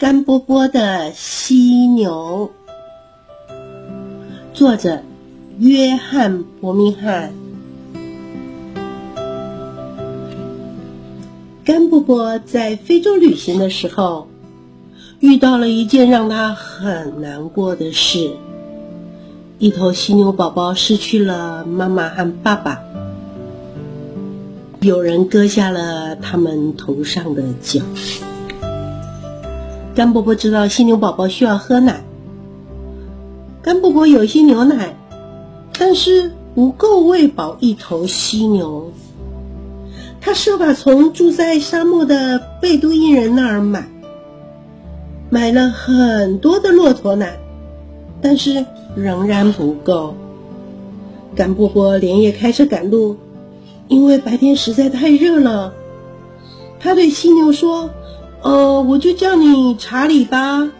干波波的犀牛，作者约翰·伯明翰。干波波在非洲旅行的时候，遇到了一件让他很难过的事：一头犀牛宝宝失去了妈妈和爸爸，有人割下了他们头上的角。干伯伯知道犀牛宝宝需要喝奶，干伯伯有些牛奶，但是不够喂饱一头犀牛。他设法从住在沙漠的贝都因人那儿买，买了很多的骆驼奶，但是仍然不够。干伯伯连夜开车赶路，因为白天实在太热了。他对犀牛说。哦，我就叫你查理吧。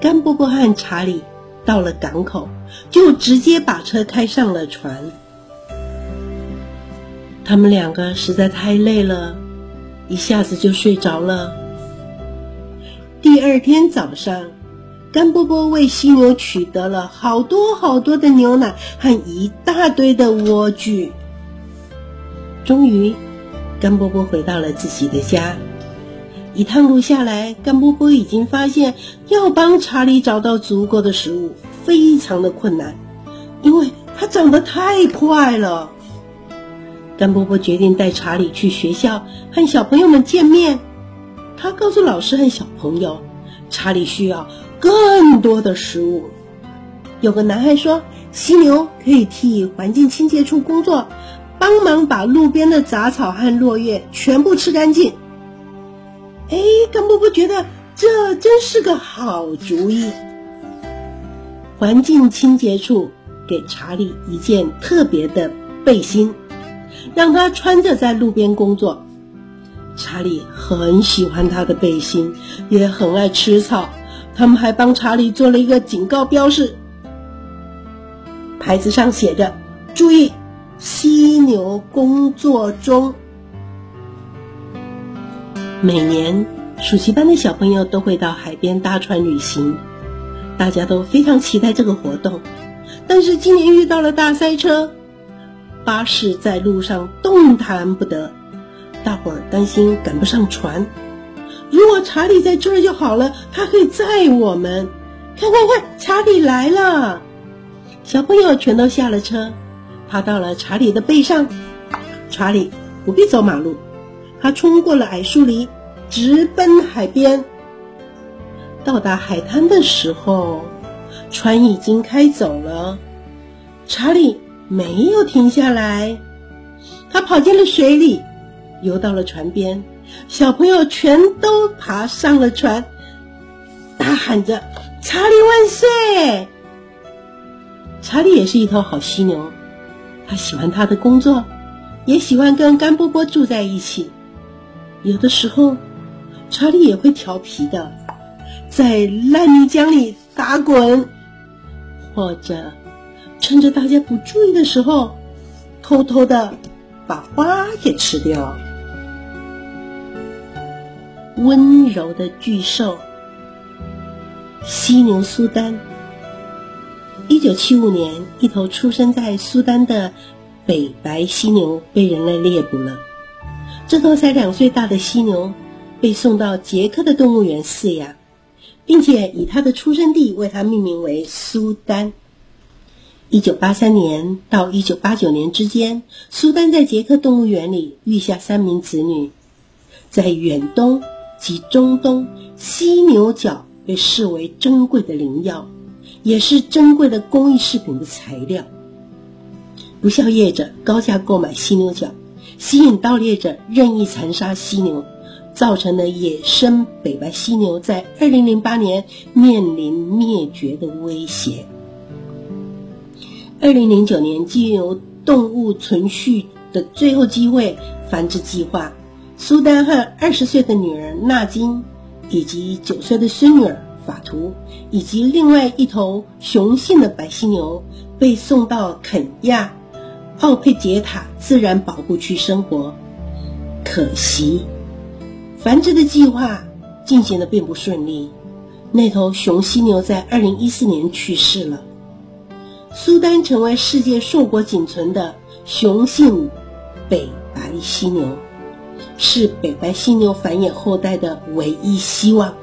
干波波和查理到了港口，就直接把车开上了船。他们两个实在太累了，一下子就睡着了。第二天早上，干波波为犀牛取得了好多好多的牛奶和一大堆的莴苣。终于。干波波回到了自己的家，一趟路下来，干波波已经发现要帮查理找到足够的食物非常的困难，因为他长得太快了。干波波决定带查理去学校和小朋友们见面。他告诉老师和小朋友，查理需要更多的食物。有个男孩说，犀牛可以替环境清洁处工作。帮忙把路边的杂草和落叶全部吃干净。哎，干波波觉得这真是个好主意。环境清洁处给查理一件特别的背心，让他穿着在路边工作。查理很喜欢他的背心，也很爱吃草。他们还帮查理做了一个警告标识，牌子上写着：“注意。”牛工作中，每年暑期班的小朋友都会到海边搭船旅行，大家都非常期待这个活动。但是今年遇到了大塞车，巴士在路上动弹不得，大伙儿担心赶不上船。如果查理在这儿就好了，他可以载我们。看看看，查理来了！小朋友全都下了车。爬到了查理的背上，查理不必走马路，他冲过了矮树林，直奔海边。到达海滩的时候，船已经开走了。查理没有停下来，他跑进了水里，游到了船边。小朋友全都爬上了船，大喊着：“查理万岁！”查理也是一头好犀牛。他喜欢他的工作，也喜欢跟甘波波住在一起。有的时候，查理也会调皮的，在烂泥浆里打滚，或者趁着大家不注意的时候，偷偷的把花给吃掉。温柔的巨兽，犀牛苏丹。一九七五年，一头出生在苏丹的北白犀牛被人类猎捕了。这头才两岁大的犀牛被送到捷克的动物园饲养，并且以它的出生地为它命名为苏丹。一九八三年到一九八九年之间，苏丹在捷克动物园里育下三名子女。在远东及中东，犀牛角被视为珍贵的灵药。也是珍贵的工艺饰品的材料。不肖业者高价购买犀牛角，吸引盗猎者任意残杀犀牛，造成了野生北白犀牛在二零零八年面临灭绝的威胁。二零零九年，基由动物存续的最后机会繁殖计划，苏丹和二十岁的女儿纳金，以及九岁的孙女儿。法图以及另外一头雄性的白犀牛被送到肯亚奥佩杰塔自然保护区生活。可惜，繁殖的计划进行的并不顺利。那头雄犀牛在二零一四年去世了。苏丹成为世界硕果仅存的雄性北白犀牛，是北白犀牛繁衍后代的唯一希望。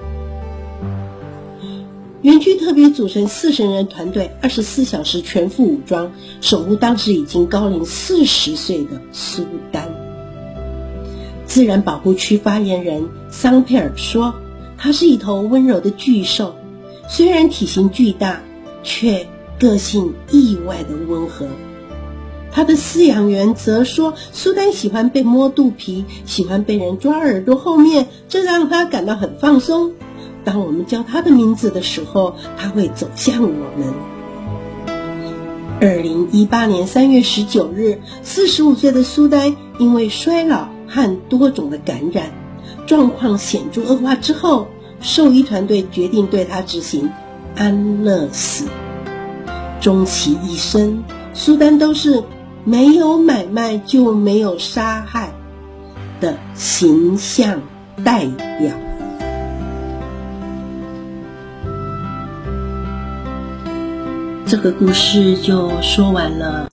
园区特别组成四十人团队，二十四小时全副武装，守护当时已经高龄四十岁的苏丹。自然保护区发言人桑佩尔说：“它是一头温柔的巨兽，虽然体型巨大，却个性意外的温和。”他的饲养员则说：“苏丹喜欢被摸肚皮，喜欢被人抓耳朵后面，这让他感到很放松。”当我们叫他的名字的时候，他会走向我们。二零一八年三月十九日，四十五岁的苏丹因为衰老和多种的感染，状况显著恶化之后，兽医团队决定对他执行安乐死。终其一生，苏丹都是没有买卖就没有杀害的形象代表。这个故事就说完了。